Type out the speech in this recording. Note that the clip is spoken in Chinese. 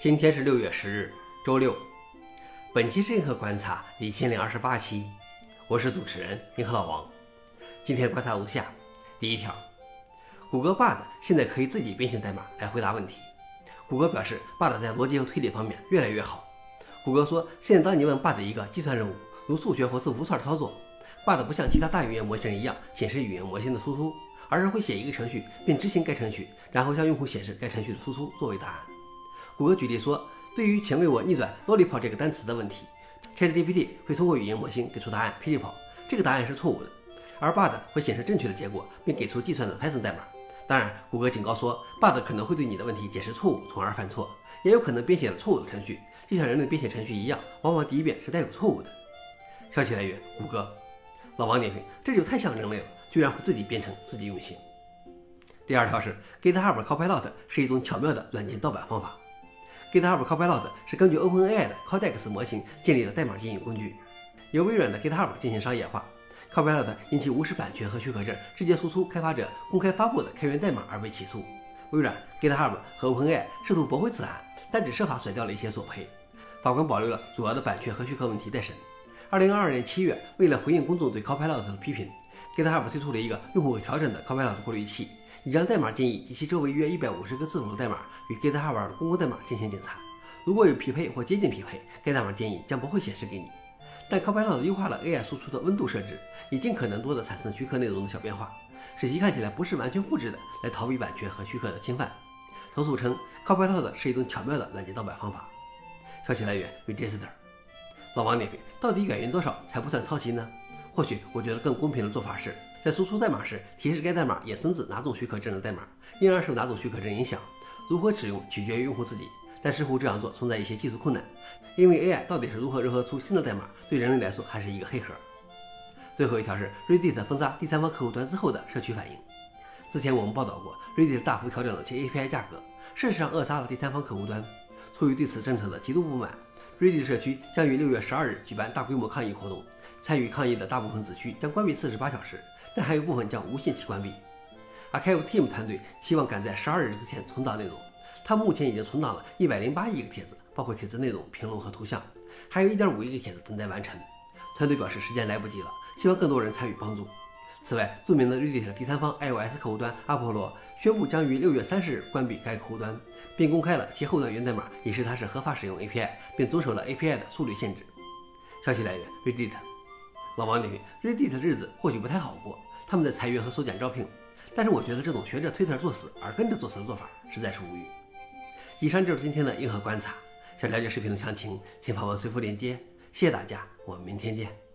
今天是六月十日，周六。本期是银河观察一千零二十八期，我是主持人银河老王。今天观察如下：第一条，谷歌 Bard 现在可以自己编写代码来回答问题。谷歌表示，Bard 在逻辑和推理方面越来越好。谷歌说，现在当你问 Bard 一个计算任务，如数学或字符串操作，Bard 不像其他大语言模型一样显示语言模型的输出，而是会写一个程序并执行该程序，然后向用户显示该程序的输出作为答案。谷歌举例说，对于请为我逆转 lollipop 这个单词的问题，ChatGPT 会通过语言模型给出答案 p i l i p o 这个答案是错误的，而 Bard 会显示正确的结果，并给出计算的 Python 代码。当然，谷歌警告说，Bard 可能会对你的问题解释错误，从而犯错，也有可能编写了错误的程序，就像人类编写程序一样，往往第一遍是带有错误的。消息来源：谷歌。老王点评：这就太像人类了，居然会自己编程、自己运行。第二条是，GitHub Copilot 是一种巧妙的软件盗版方法。GitHub Copilot 是根据 OpenAI 的 Codex 模型建立的代码监狱工具，由微软的 GitHub 进行商业化。Copilot 因其无视版权和许可证，直接输出开发者公开发布的开源代码而被起诉。微软、GitHub 和 OpenAI 试图驳回此案，但只设法甩掉了一些索赔。法官保留了主要的版权和许可问题待审。2022年7月，为了回应公众对 Copilot 的批评，GitHub 推出了一个用户可调整的 Copilot 过滤器。已将代码建议及其周围约一百五十个字符的代码与 GitHub 的公共代码进行检查，如果有匹配或接近匹配，该代码建议将不会显示给你。但 Copilot 优化了 AI 输出的温度设置，以尽可能多的产生许可内容的小变化，使其看起来不是完全复制的，来逃避版权和许可的侵犯。投诉称 Copilot 是一种巧妙的软件盗版方法。消息来源：Register。老王点评：到底改运多少才不算抄袭呢？或许我觉得更公平的做法是。在输出代码时，提示该代码衍生自哪种许可证的代码，因而受哪种许可证影响。如何使用取决于用户自己，但似乎这样做存在一些技术困难，因为 AI 到底是如何融合出新的代码，对人类来说还是一个黑盒。最后一条是 Reddit 封杀第三方客户端之后的社区反应。之前我们报道过，Reddit 大幅调整了其 API 价格，事实上扼杀了第三方客户端。出于对此政策的极度不满，Reddit 社区将于六月十二日举办大规模抗议活动，参与抗议的大部分子区将关闭四十八小时。但还有部分将无限期关闭。Archive Team 团队希望赶在十二日之前存档内容。他目前已经存档了一百零八亿个帖子，包括帖子内容、评论和图像，还有一点五亿个帖子等待完成。团队表示时间来不及了，希望更多人参与帮助。此外，著名的 Reddit 第三方 iOS 客户端阿波罗宣布将于六月三十日关闭该客户端，并公开了其后端源代码，以示它是合法使用 API，并遵守了 API 的速率限制。消息来源：Reddit。老王点评：Reddit 的日子或许不太好过。他们在裁员和缩减招聘，但是我觉得这种学着推特作死而跟着作死的做法实在是无语。以上就是今天的硬核观察，想了解视频的详情，请访问随附链接。谢谢大家，我们明天见。